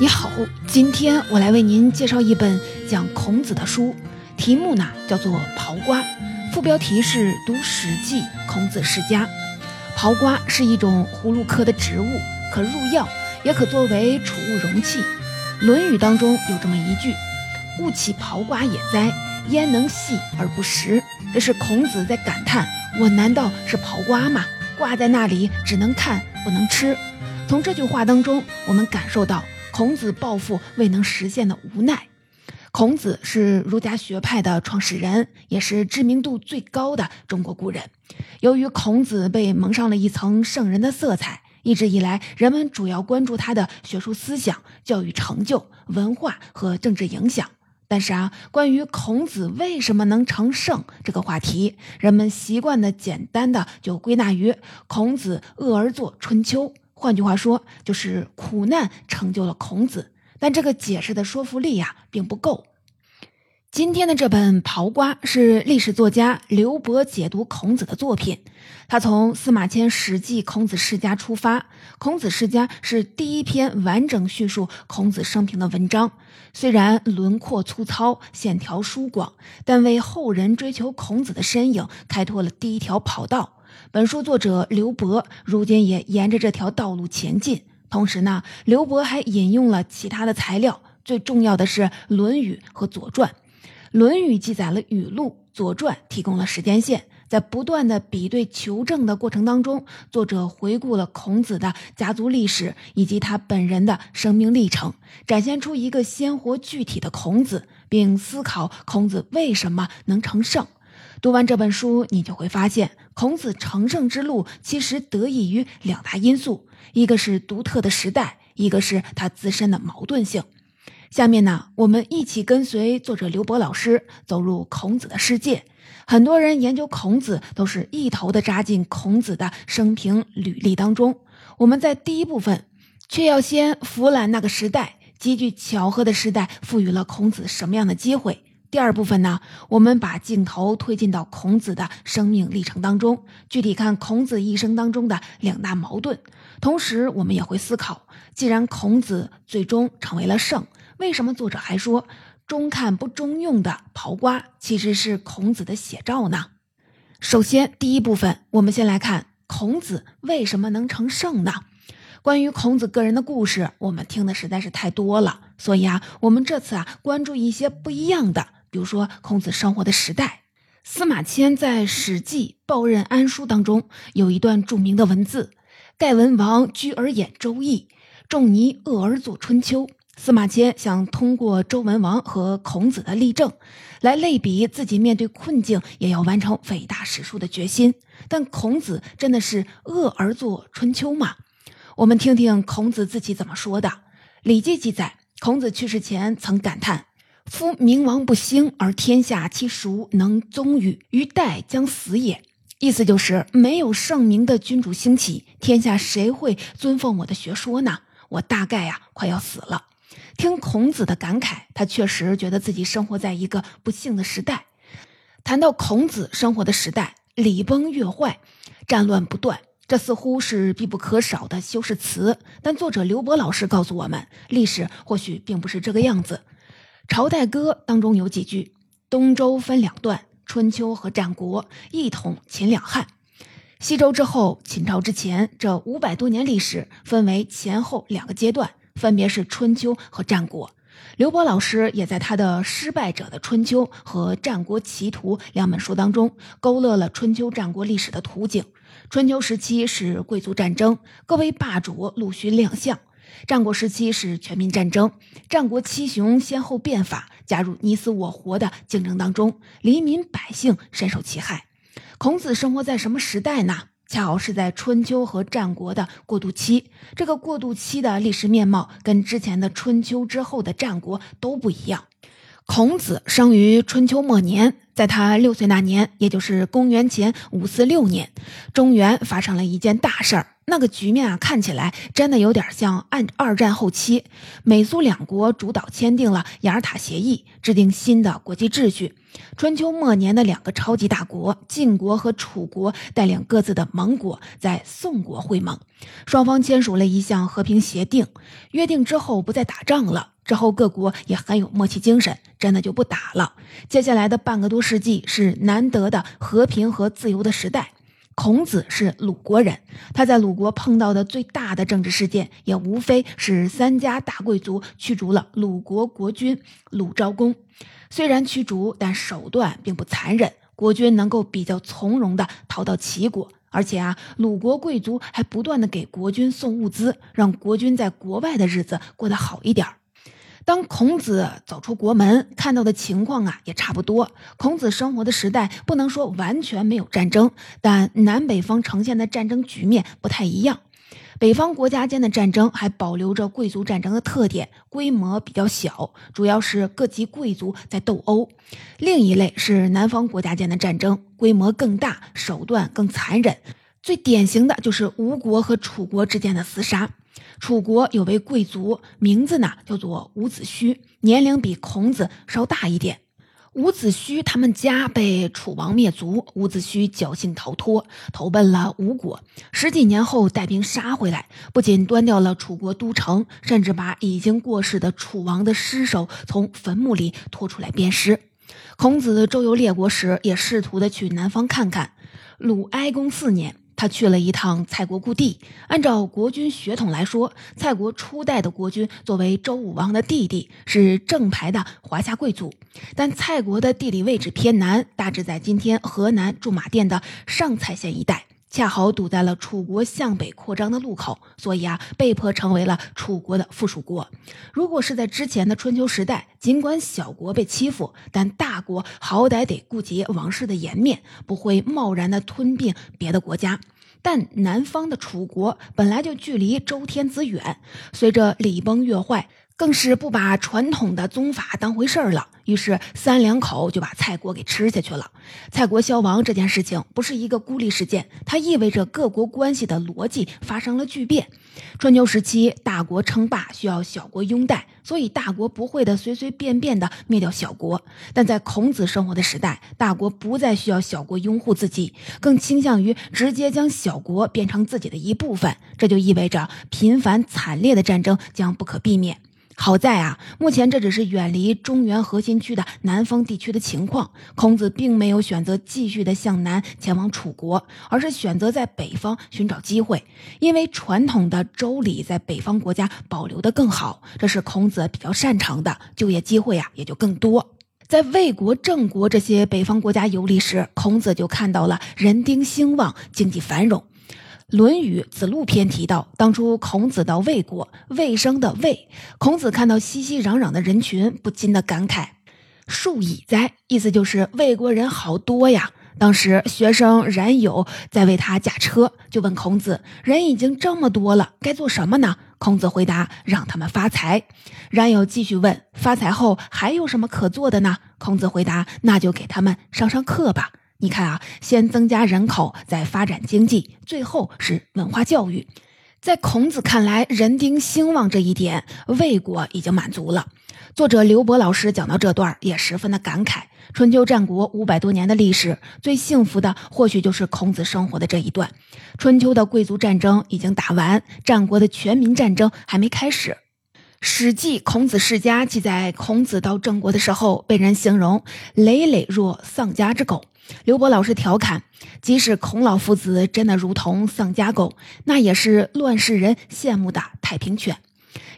你好，今天我来为您介绍一本讲孔子的书，题目呢叫做《刨瓜》，副标题是《读史记·孔子世家》。刨瓜是一种葫芦科的植物，可入药，也可作为储物容器。《论语》当中有这么一句：“勿起刨瓜也哉，焉能细而不食？”这是孔子在感叹：我难道是刨瓜吗？挂在那里只能看不能吃。从这句话当中，我们感受到。孔子抱负未能实现的无奈。孔子是儒家学派的创始人，也是知名度最高的中国古人。由于孔子被蒙上了一层圣人的色彩，一直以来人们主要关注他的学术思想、教育成就、文化和政治影响。但是啊，关于孔子为什么能成圣这个话题，人们习惯的简单的就归纳于孔子恶而作《春秋》。换句话说，就是苦难成就了孔子，但这个解释的说服力呀，并不够。今天的这本《刨瓜》是历史作家刘伯解读孔子的作品。他从司马迁《史记·孔子世家》出发，《孔子世家》是第一篇完整叙述孔子生平的文章。虽然轮廓粗糙、线条疏广，但为后人追求孔子的身影开拓了第一条跑道。本书作者刘伯如今也沿着这条道路前进。同时呢，刘伯还引用了其他的材料，最重要的是《论语》和《左传》。《论语》记载了语录，《左传》提供了时间线。在不断的比对求证的过程当中，作者回顾了孔子的家族历史以及他本人的生命历程，展现出一个鲜活具体的孔子，并思考孔子为什么能成圣。读完这本书，你就会发现，孔子成圣之路其实得益于两大因素：一个是独特的时代，一个是他自身的矛盾性。下面呢，我们一起跟随作者刘博老师走入孔子的世界。很多人研究孔子，都是一头的扎进孔子的生平履历当中。我们在第一部分，却要先俯览那个时代，极具巧合的时代赋予了孔子什么样的机会。第二部分呢，我们把镜头推进到孔子的生命历程当中，具体看孔子一生当中的两大矛盾。同时，我们也会思考，既然孔子最终成为了圣，为什么作者还说中看不中用的刨瓜其实是孔子的写照呢？首先，第一部分，我们先来看孔子为什么能成圣呢？关于孔子个人的故事，我们听的实在是太多了，所以啊，我们这次啊，关注一些不一样的。比如说，孔子生活的时代，司马迁在《史记·报任安书》当中有一段著名的文字：“盖文王居而演《周易》，仲尼恶而作《春秋》。”司马迁想通过周文王和孔子的例证，来类比自己面对困境也要完成伟大史书的决心。但孔子真的是恶而作《春秋》吗？我们听听孔子自己怎么说的。《礼记》记载，孔子去世前曾感叹。夫明王不兴，而天下其孰能宗与？于代将死也。意思就是没有圣明的君主兴起，天下谁会尊奉我的学说呢？我大概呀快要死了。听孔子的感慨，他确实觉得自己生活在一个不幸的时代。谈到孔子生活的时代，礼崩乐坏，战乱不断，这似乎是必不可少的修饰词。但作者刘伯老师告诉我们，历史或许并不是这个样子。《朝代歌》当中有几句：“东周分两段，春秋和战国一统秦两汉。西周之后，秦朝之前，这五百多年历史分为前后两个阶段，分别是春秋和战国。”刘波老师也在他的《失败者的春秋》和《战国奇图》两本书当中勾勒了春秋战国历史的图景。春秋时期是贵族战争，各位霸主陆续亮相。战国时期是全民战争，战国七雄先后变法，加入你死我活的竞争当中，黎民百姓深受其害。孔子生活在什么时代呢？恰好是在春秋和战国的过渡期。这个过渡期的历史面貌跟之前的春秋之后的战国都不一样。孔子生于春秋末年，在他六岁那年，也就是公元前五四六年，中原发生了一件大事儿。那个局面啊，看起来真的有点像二二战后期，美苏两国主导签订了雅尔塔协议，制定新的国际秩序。春秋末年的两个超级大国晋国和楚国带领各自的盟国在宋国会盟，双方签署了一项和平协定，约定之后不再打仗了。之后各国也很有默契精神，真的就不打了。接下来的半个多世纪是难得的和平和自由的时代。孔子是鲁国人，他在鲁国碰到的最大的政治事件，也无非是三家大贵族驱逐了鲁国国君鲁昭公。虽然驱逐，但手段并不残忍，国君能够比较从容地逃到齐国，而且啊，鲁国贵族还不断地给国君送物资，让国君在国外的日子过得好一点。当孔子走出国门，看到的情况啊也差不多。孔子生活的时代不能说完全没有战争，但南北方呈现的战争局面不太一样。北方国家间的战争还保留着贵族战争的特点，规模比较小，主要是各级贵族在斗殴；另一类是南方国家间的战争，规模更大，手段更残忍。最典型的就是吴国和楚国之间的厮杀。楚国有位贵族，名字呢叫做伍子胥，年龄比孔子稍大一点。伍子胥他们家被楚王灭族，伍子胥侥幸逃脱，投奔了吴国。十几年后带兵杀回来，不仅端掉了楚国都城，甚至把已经过世的楚王的尸首从坟墓里拖出来鞭尸。孔子周游列国时，也试图的去南方看看。鲁哀公四年。他去了一趟蔡国故地。按照国君血统来说，蔡国初代的国君作为周武王的弟弟，是正牌的华夏贵族。但蔡国的地理位置偏南，大致在今天河南驻马店的上蔡县一带。恰好堵在了楚国向北扩张的路口，所以啊，被迫成为了楚国的附属国。如果是在之前的春秋时代，尽管小国被欺负，但大国好歹得顾及王室的颜面，不会贸然的吞并别的国家。但南方的楚国本来就距离周天子远，随着礼崩乐坏。更是不把传统的宗法当回事儿了，于是三两口就把蔡国给吃下去了。蔡国消亡这件事情不是一个孤立事件，它意味着各国关系的逻辑发生了巨变。春秋时期，大国称霸需要小国拥戴，所以大国不会的随随便便的灭掉小国。但在孔子生活的时代，大国不再需要小国拥护自己，更倾向于直接将小国变成自己的一部分。这就意味着频繁惨烈的战争将不可避免。好在啊，目前这只是远离中原核心区的南方地区的情况。孔子并没有选择继续的向南前往楚国，而是选择在北方寻找机会，因为传统的周礼在北方国家保留的更好，这是孔子比较擅长的，就业机会啊也就更多。在魏国、郑国这些北方国家游历时，孔子就看到了人丁兴旺，经济繁荣。《论语·子路篇》提到，当初孔子到魏国，魏生的魏，孔子看到熙熙攘攘的人群，不禁的感慨：“数以哉！”意思就是魏国人好多呀。当时学生冉有在为他驾车，就问孔子：“人已经这么多了，该做什么呢？”孔子回答：“让他们发财。”冉有继续问：“发财后还有什么可做的呢？”孔子回答：“那就给他们上上课吧。”你看啊，先增加人口，再发展经济，最后是文化教育。在孔子看来，人丁兴旺这一点，魏国已经满足了。作者刘博老师讲到这段，也十分的感慨：春秋战国五百多年的历史，最幸福的或许就是孔子生活的这一段。春秋的贵族战争已经打完，战国的全民战争还没开始。《史记·孔子世家》记载，孔子到郑国的时候，被人形容累累若丧家之狗。刘博老师调侃：“即使孔老夫子真的如同丧家狗，那也是乱世人羡慕的太平犬。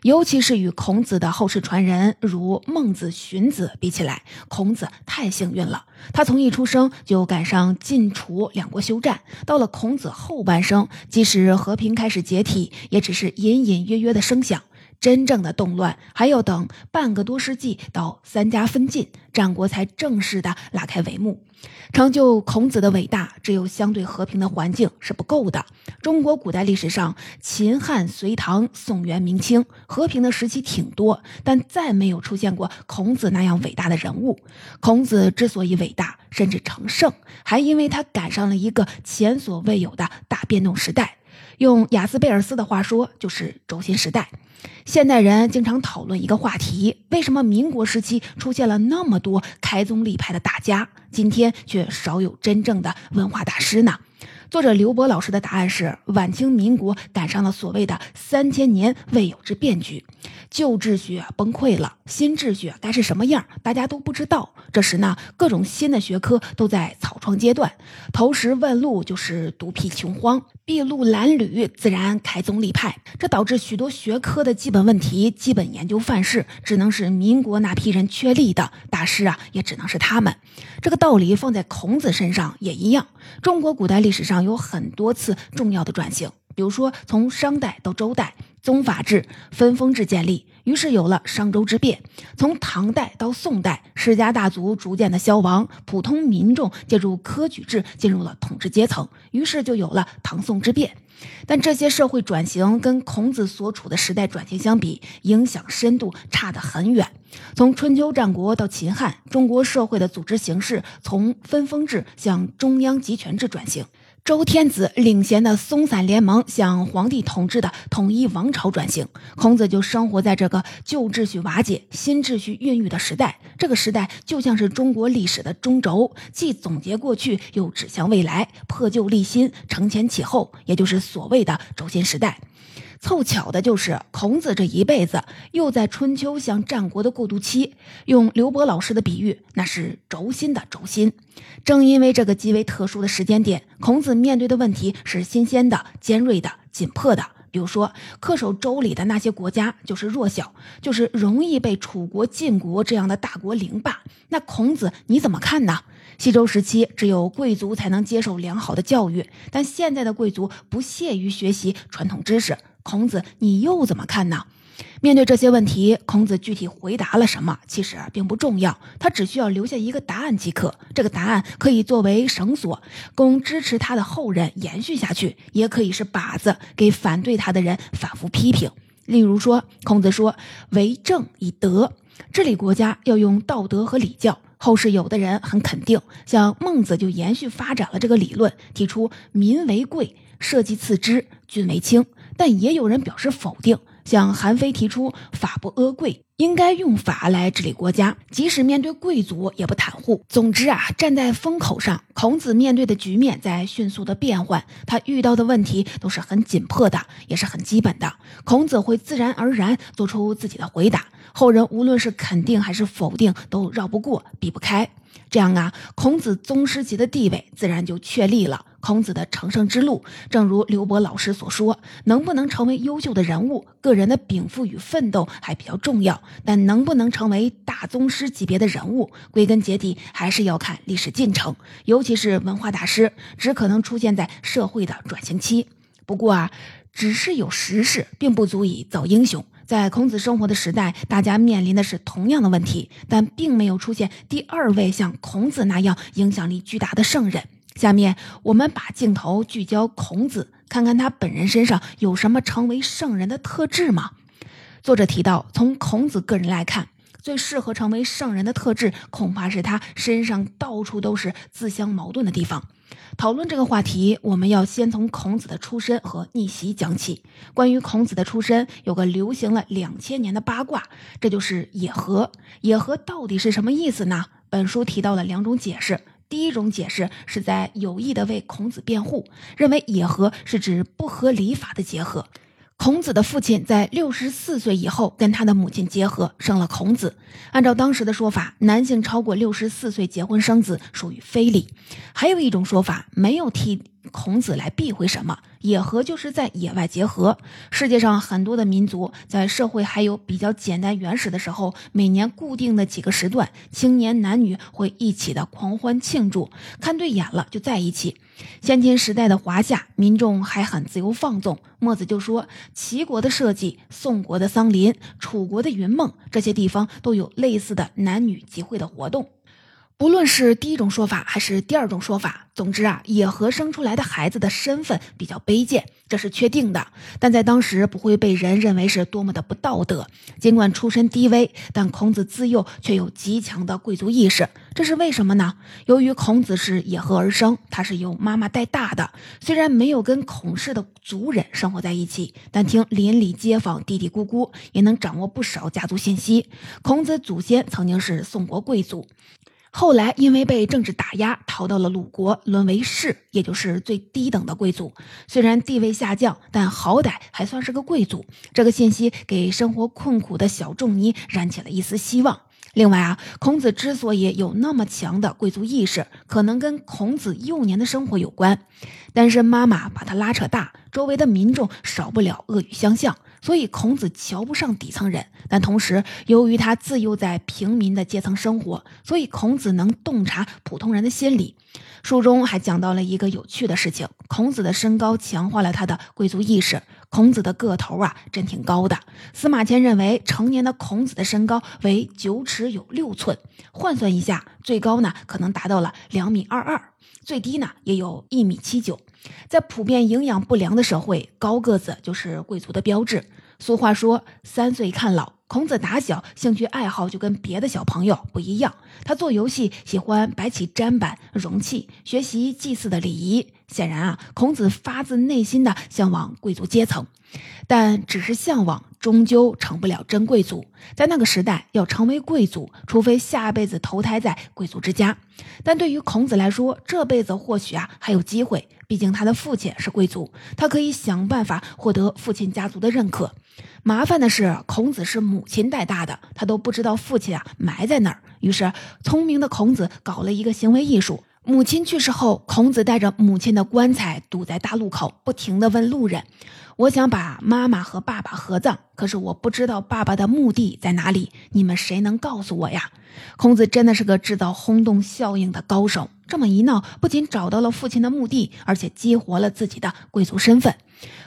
尤其是与孔子的后世传人如孟子、荀子比起来，孔子太幸运了。他从一出生就赶上晋楚两国休战，到了孔子后半生，即使和平开始解体，也只是隐隐约约的声响。”真正的动乱还要等半个多世纪到三家分晋，战国才正式的拉开帷幕。成就孔子的伟大，只有相对和平的环境是不够的。中国古代历史上，秦汉隋唐宋元明清和平的时期挺多，但再没有出现过孔子那样伟大的人物。孔子之所以伟大，甚至成圣，还因为他赶上了一个前所未有的大变动时代。用雅斯贝尔斯的话说，就是轴心时代。现代人经常讨论一个话题：为什么民国时期出现了那么多开宗立派的大家，今天却少有真正的文化大师呢？作者刘博老师的答案是：晚清民国赶上了所谓的三千年未有之变局。旧秩序崩溃了，新秩序该是什么样，大家都不知道。这时呢，各种新的学科都在草创阶段，投石问路就是独辟穷荒，筚路蓝缕自然开宗立派。这导致许多学科的基本问题、基本研究范式，只能是民国那批人确立的大师啊，也只能是他们。这个道理放在孔子身上也一样。中国古代历史上有很多次重要的转型，比如说从商代到周代。宗法制、分封制建立，于是有了商周之变。从唐代到宋代，世家大族逐渐的消亡，普通民众借助科举制进入了统治阶层，于是就有了唐宋之变。但这些社会转型跟孔子所处的时代转型相比，影响深度差得很远。从春秋战国到秦汉，中国社会的组织形式从分封制向中央集权制转型。周天子领衔的松散联盟向皇帝统治的统一王朝转型，孔子就生活在这个旧秩序瓦解、新秩序孕育的时代。这个时代就像是中国历史的中轴，既总结过去，又指向未来，破旧立新，承前启后，也就是所谓的轴心时代。凑巧的就是，孔子这一辈子又在春秋向战国的过渡期。用刘博老师的比喻，那是轴心的轴心。正因为这个极为特殊的时间点，孔子面对的问题是新鲜的、尖锐的、紧迫的。比如说，恪守周礼的那些国家就是弱小，就是容易被楚国、晋国这样的大国凌霸。那孔子你怎么看呢？西周时期，只有贵族才能接受良好的教育，但现在的贵族不屑于学习传统知识。孔子，你又怎么看呢？面对这些问题，孔子具体回答了什么，其实并不重要，他只需要留下一个答案即可。这个答案可以作为绳索，供支持他的后人延续下去，也可以是靶子，给反对他的人反复批评。例如说，孔子说：“为政以德，治理国家要用道德和礼教。”后世有的人很肯定，像孟子就延续发展了这个理论，提出“民为贵，社稷次之，君为轻”。但也有人表示否定，向韩非提出“法不阿贵”，应该用法来治理国家，即使面对贵族也不袒护。总之啊，站在风口上，孔子面对的局面在迅速的变换，他遇到的问题都是很紧迫的，也是很基本的。孔子会自然而然做出自己的回答，后人无论是肯定还是否定，都绕不过、避不开。这样啊，孔子宗师级的地位自然就确立了。孔子的成圣之路，正如刘博老师所说，能不能成为优秀的人物，个人的禀赋与奋斗还比较重要；但能不能成为大宗师级别的人物，归根结底还是要看历史进程，尤其是文化大师，只可能出现在社会的转型期。不过啊，只是有时势，并不足以造英雄。在孔子生活的时代，大家面临的是同样的问题，但并没有出现第二位像孔子那样影响力巨大的圣人。下面我们把镜头聚焦孔子，看看他本人身上有什么成为圣人的特质吗？作者提到，从孔子个人来看，最适合成为圣人的特质，恐怕是他身上到处都是自相矛盾的地方。讨论这个话题，我们要先从孔子的出身和逆袭讲起。关于孔子的出身，有个流行了两千年的八卦，这就是野合。野合到底是什么意思呢？本书提到了两种解释。第一种解释是在有意的为孔子辩护，认为野合是指不合礼法的结合。孔子的父亲在六十四岁以后跟他的母亲结合，生了孔子。按照当时的说法，男性超过六十四岁结婚生子属于非礼。还有一种说法，没有替孔子来避讳什么。野合就是在野外结合。世界上很多的民族在社会还有比较简单原始的时候，每年固定的几个时段，青年男女会一起的狂欢庆祝，看对眼了就在一起。先秦时代的华夏民众还很自由放纵。墨子就说，齐国的社稷、宋国的桑林、楚国的云梦这些地方都有类似的男女集会的活动。不论是第一种说法还是第二种说法，总之啊，野合生出来的孩子的身份比较卑贱，这是确定的。但在当时不会被人认为是多么的不道德。尽管出身低微，但孔子自幼却有极强的贵族意识。这是为什么呢？由于孔子是野合而生，他是由妈妈带大的。虽然没有跟孔氏的族人生活在一起，但听邻里街坊、嘀嘀咕咕，也能掌握不少家族信息。孔子祖先曾经是宋国贵族。后来因为被政治打压，逃到了鲁国，沦为士，也就是最低等的贵族。虽然地位下降，但好歹还算是个贵族。这个信息给生活困苦的小仲尼燃起了一丝希望。另外啊，孔子之所以有那么强的贵族意识，可能跟孔子幼年的生活有关。单身妈妈把他拉扯大，周围的民众少不了恶语相向。所以孔子瞧不上底层人，但同时由于他自幼在平民的阶层生活，所以孔子能洞察普通人的心理。书中还讲到了一个有趣的事情：孔子的身高强化了他的贵族意识。孔子的个头啊，真挺高的。司马迁认为，成年的孔子的身高为九尺有六寸，换算一下，最高呢可能达到了两米二二，最低呢也有一米七九。在普遍营养不良的社会，高个子就是贵族的标志。俗话说“三岁看老”，孔子打小兴趣爱好就跟别的小朋友不一样。他做游戏喜欢摆起砧板、容器，学习祭祀的礼仪。显然啊，孔子发自内心的向往贵族阶层，但只是向往，终究成不了真贵族。在那个时代，要成为贵族，除非下辈子投胎在贵族之家。但对于孔子来说，这辈子或许啊还有机会。毕竟他的父亲是贵族，他可以想办法获得父亲家族的认可。麻烦的是，孔子是母亲带大的，他都不知道父亲啊埋在哪儿。于是，聪明的孔子搞了一个行为艺术。母亲去世后，孔子带着母亲的棺材堵在大路口，不停地问路人：“我想把妈妈和爸爸合葬，可是我不知道爸爸的墓地在哪里，你们谁能告诉我呀？”孔子真的是个制造轰动效应的高手。这么一闹，不仅找到了父亲的墓地，而且激活了自己的贵族身份，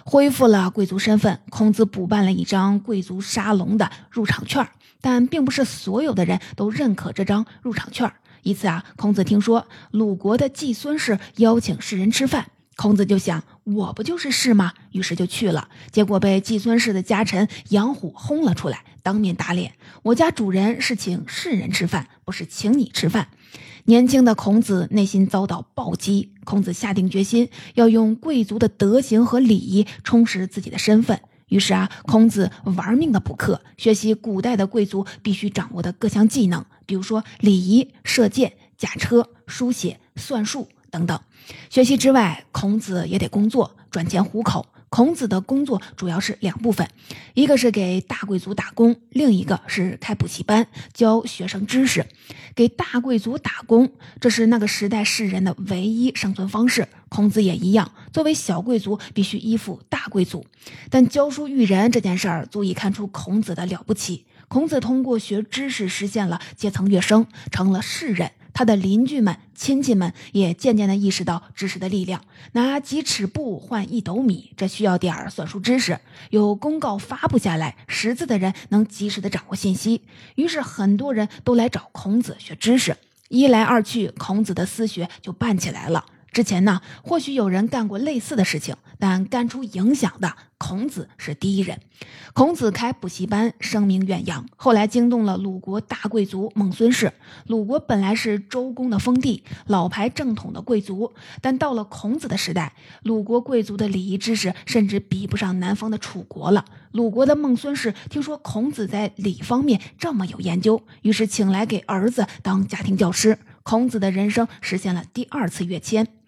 恢复了贵族身份。孔子补办了一张贵族沙龙的入场券，但并不是所有的人都认可这张入场券。一次啊，孔子听说鲁国的季孙氏邀请士人吃饭，孔子就想，我不就是士吗？于是就去了。结果被季孙氏的家臣杨虎轰了出来，当面打脸。我家主人是请士人吃饭，不是请你吃饭。年轻的孔子内心遭到暴击，孔子下定决心要用贵族的德行和礼仪充实自己的身份。于是啊，孔子玩命的补课，学习古代的贵族必须掌握的各项技能，比如说礼仪、射箭、驾车、书写、算术等等。学习之外，孔子也得工作赚钱糊口。孔子的工作主要是两部分，一个是给大贵族打工，另一个是开补习班教学生知识。给大贵族打工，这是那个时代世人的唯一生存方式。孔子也一样，作为小贵族，必须依附大贵族。但教书育人这件事儿，足以看出孔子的了不起。孔子通过学知识，实现了阶层跃升，成了士人。他的邻居们、亲戚们也渐渐地意识到知识的力量。拿几尺布换一斗米，这需要点儿算术知识。有公告发布下来，识字的人能及时的掌握信息。于是很多人都来找孔子学知识。一来二去，孔子的私学就办起来了。之前呢，或许有人干过类似的事情，但干出影响的。孔子是第一人，孔子开补习班，声名远扬，后来惊动了鲁国大贵族孟孙氏。鲁国本来是周公的封地，老牌正统的贵族，但到了孔子的时代，鲁国贵族的礼仪知识甚至比不上南方的楚国了。鲁国的孟孙氏听说孔子在礼方面这么有研究，于是请来给儿子当家庭教师。孔子的人生实现了第二次跃迁。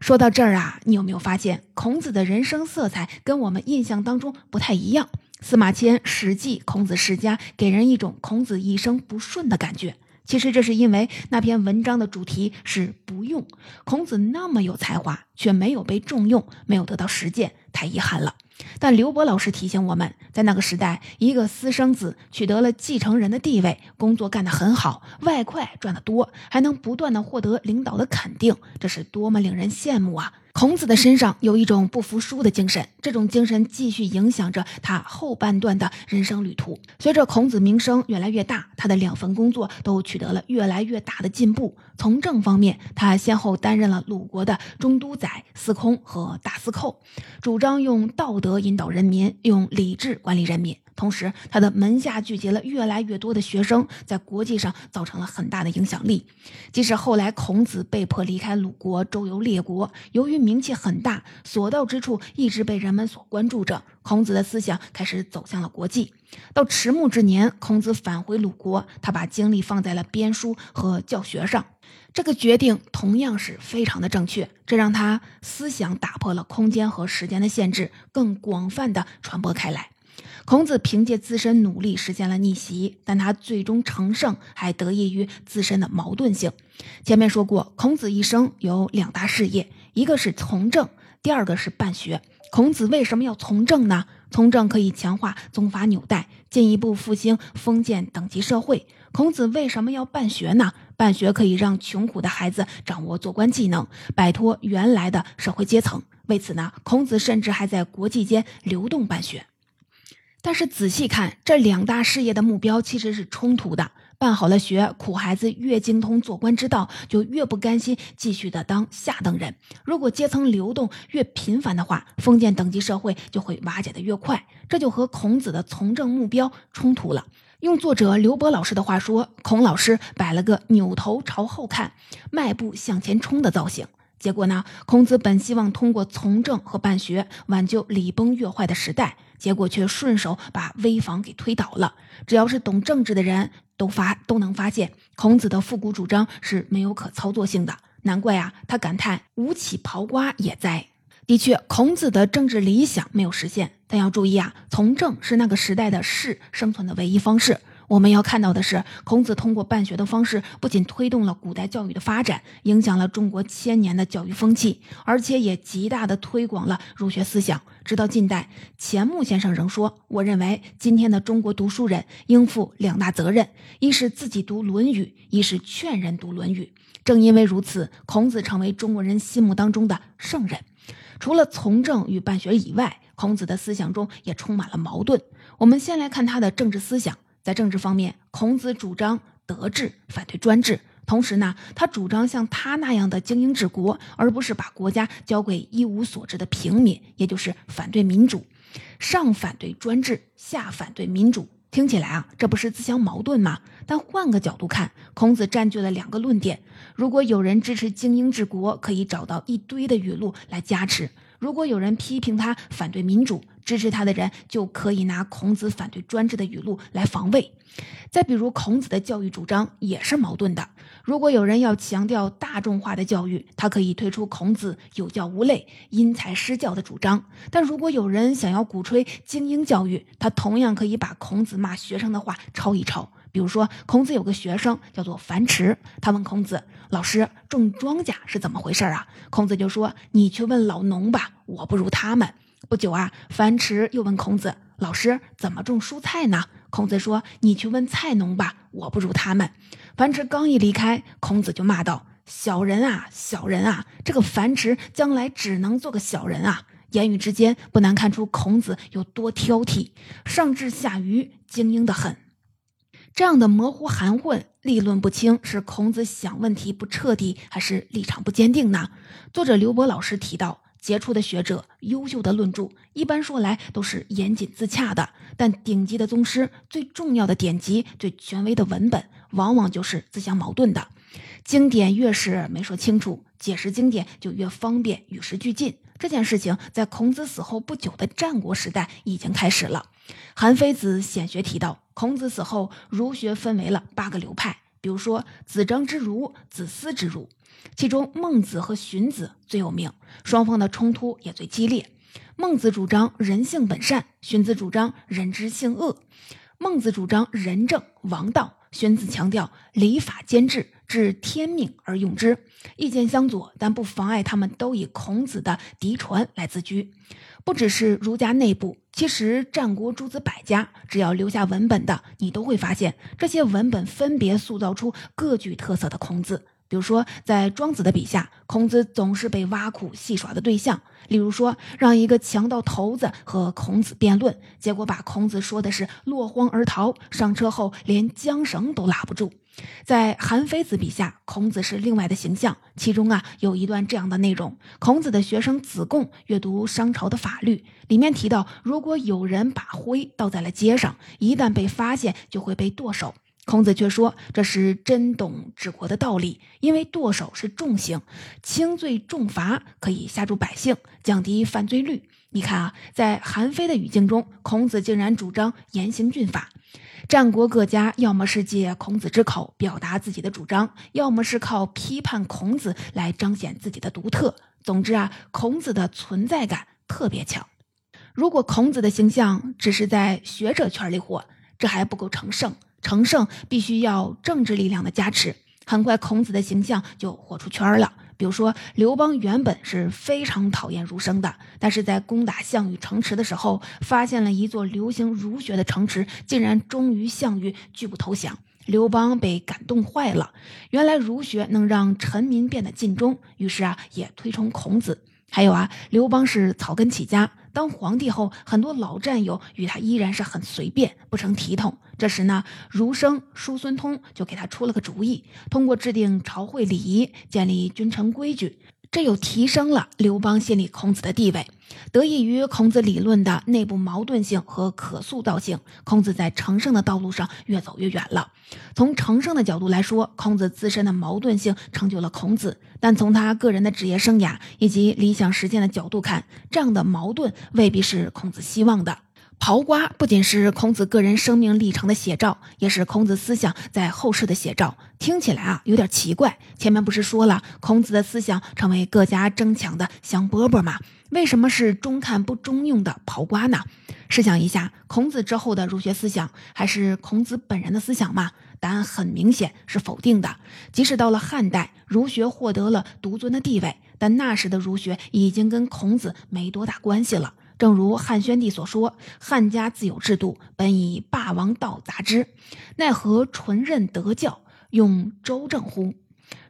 说到这儿啊，你有没有发现孔子的人生色彩跟我们印象当中不太一样？司马迁《史记·孔子世家》给人一种孔子一生不顺的感觉。其实这是因为那篇文章的主题是不用。孔子那么有才华，却没有被重用，没有得到实践，太遗憾了。但刘博老师提醒我们，在那个时代，一个私生子取得了继承人的地位，工作干得很好，外快赚得多，还能不断的获得领导的肯定，这是多么令人羡慕啊！孔子的身上有一种不服输的精神，这种精神继续影响着他后半段的人生旅途。随着孔子名声越来越大，他的两份工作都取得了越来越大的进步。从政方面，他先后担任了鲁国的中都宰、司空和大司寇，主张用道德引导人民，用理智管理人民。同时，他的门下聚集了越来越多的学生，在国际上造成了很大的影响力。即使后来孔子被迫离开鲁国，周游列国，由于名气很大，所到之处一直被人们所关注着，孔子的思想开始走向了国际。到迟暮之年，孔子返回鲁国，他把精力放在了编书和教学上。这个决定同样是非常的正确，这让他思想打破了空间和时间的限制，更广泛的传播开来。孔子凭借自身努力实现了逆袭，但他最终成圣还得益于自身的矛盾性。前面说过，孔子一生有两大事业，一个是从政，第二个是办学。孔子为什么要从政呢？从政可以强化宗法纽带，进一步复兴封建等级社会。孔子为什么要办学呢？办学可以让穷苦的孩子掌握做官技能，摆脱原来的社会阶层。为此呢，孔子甚至还在国际间流动办学。但是仔细看，这两大事业的目标其实是冲突的。办好了学，苦孩子越精通做官之道，就越不甘心继续的当下等人。如果阶层流动越频繁的话，封建等级社会就会瓦解的越快，这就和孔子的从政目标冲突了。用作者刘博老师的话说，孔老师摆了个扭头朝后看、迈步向前冲的造型。结果呢，孔子本希望通过从政和办学挽救礼崩乐坏的时代。结果却顺手把危房给推倒了。只要是懂政治的人都发都能发现，孔子的复古主张是没有可操作性的。难怪啊，他感叹“吴起刨瓜也哉”。的确，孔子的政治理想没有实现。但要注意啊，从政是那个时代的士生存的唯一方式。我们要看到的是，孔子通过办学的方式，不仅推动了古代教育的发展，影响了中国千年的教育风气，而且也极大的推广了儒学思想。直到近代，钱穆先生仍说：“我认为今天的中国读书人应负两大责任，一是自己读《论语》，一是劝人读《论语》。”正因为如此，孔子成为中国人心目当中的圣人。除了从政与办学以外，孔子的思想中也充满了矛盾。我们先来看他的政治思想。在政治方面，孔子主张德治，反对专制。同时呢，他主张像他那样的精英治国，而不是把国家交给一无所知的平民，也就是反对民主。上反对专制，下反对民主，听起来啊，这不是自相矛盾吗？但换个角度看，孔子占据了两个论点。如果有人支持精英治国，可以找到一堆的语录来加持；如果有人批评他反对民主，支持他的人就可以拿孔子反对专制的语录来防卫。再比如，孔子的教育主张也是矛盾的。如果有人要强调大众化的教育，他可以推出孔子“有教无类、因材施教”的主张；但如果有人想要鼓吹精英教育，他同样可以把孔子骂学生的话抄一抄。比如说，孔子有个学生叫做樊迟，他问孔子：“老师，种庄稼是怎么回事啊？”孔子就说：“你去问老农吧，我不如他们。”不久啊，樊迟又问孔子：“老师，怎么种蔬菜呢？”孔子说：“你去问菜农吧，我不如他们。”樊迟刚一离开，孔子就骂道：“小人啊，小人啊！这个樊迟将来只能做个小人啊！”言语之间不难看出孔子有多挑剔，上至下愚，精英的很。这样的模糊含混、立论不清，是孔子想问题不彻底，还是立场不坚定呢？作者刘博老师提到。杰出的学者、优秀的论著，一般说来都是严谨自洽的。但顶级的宗师、最重要的典籍、最权威的文本，往往就是自相矛盾的。经典越是没说清楚，解释经典就越方便与时俱进。这件事情在孔子死后不久的战国时代已经开始了。韩非子显学提到，孔子死后，儒学分为了八个流派，比如说子张之儒、子思之儒。其中，孟子和荀子最有名，双方的冲突也最激烈。孟子主张人性本善，荀子主张人之性恶。孟子主张仁政王道，荀子强调礼法兼治，治天命而用之。意见相左，但不妨碍他们都以孔子的嫡传来自居。不只是儒家内部，其实战国诸子百家，只要留下文本的，你都会发现这些文本分别塑造出各具特色的孔子。比如说，在庄子的笔下，孔子总是被挖苦戏耍的对象。例如说，让一个强盗头子和孔子辩论，结果把孔子说的是落荒而逃，上车后连缰绳都拉不住。在韩非子笔下，孔子是另外的形象。其中啊，有一段这样的内容：孔子的学生子贡阅读商朝的法律，里面提到，如果有人把灰倒在了街上，一旦被发现，就会被剁手。孔子却说：“这是真懂治国的道理，因为剁手是重刑，轻罪重罚，可以吓住百姓，降低犯罪率。你看啊，在韩非的语境中，孔子竟然主张严刑峻法。战国各家要么是借孔子之口表达自己的主张，要么是靠批判孔子来彰显自己的独特。总之啊，孔子的存在感特别强。如果孔子的形象只是在学者圈里火，这还不够成圣。”成圣必须要政治力量的加持，很快孔子的形象就火出圈了。比如说，刘邦原本是非常讨厌儒生的，但是在攻打项羽城池的时候，发现了一座流行儒学的城池，竟然忠于项羽，拒不投降。刘邦被感动坏了，原来儒学能让臣民变得尽忠，于是啊，也推崇孔子。还有啊，刘邦是草根起家，当皇帝后，很多老战友与他依然是很随便，不成体统。这时呢，儒生叔孙通就给他出了个主意，通过制定朝会礼仪，建立君臣规矩。这又提升了刘邦心里孔子的地位。得益于孔子理论的内部矛盾性和可塑造性，孔子在成圣的道路上越走越远了。从成圣的角度来说，孔子自身的矛盾性成就了孔子；但从他个人的职业生涯以及理想实践的角度看，这样的矛盾未必是孔子希望的。刨瓜不仅是孔子个人生命历程的写照，也是孔子思想在后世的写照。听起来啊有点奇怪。前面不是说了，孔子的思想成为各家争抢的香饽饽吗？为什么是中看不中用的刨瓜呢？试想一下，孔子之后的儒学思想还是孔子本人的思想吗？答案很明显是否定的。即使到了汉代，儒学获得了独尊的地位，但那时的儒学已经跟孔子没多大关系了。正如汉宣帝所说：“汉家自有制度，本以霸王道杂之，奈何纯任德教，用周正乎？”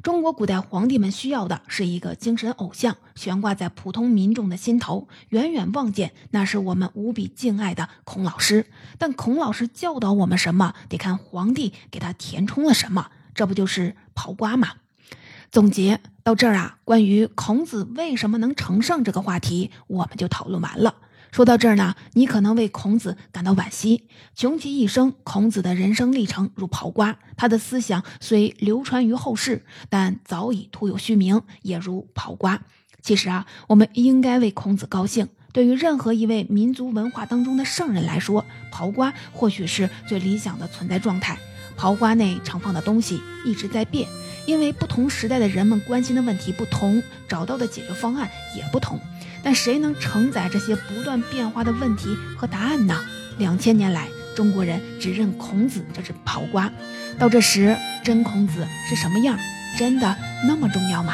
中国古代皇帝们需要的是一个精神偶像，悬挂在普通民众的心头，远远望见，那是我们无比敬爱的孔老师。但孔老师教导我们什么，得看皇帝给他填充了什么，这不就是刨瓜吗？总结到这儿啊，关于孔子为什么能成圣这个话题，我们就讨论完了。说到这儿呢，你可能为孔子感到惋惜。穷其一生，孔子的人生历程如刨瓜，他的思想虽流传于后世，但早已徒有虚名，也如刨瓜。其实啊，我们应该为孔子高兴。对于任何一位民族文化当中的圣人来说，刨瓜或许是最理想的存在状态。刨瓜内盛放的东西一直在变。因为不同时代的人们关心的问题不同，找到的解决方案也不同。但谁能承载这些不断变化的问题和答案呢？两千年来，中国人只认孔子这只刨瓜。到这时，真孔子是什么样？真的那么重要吗？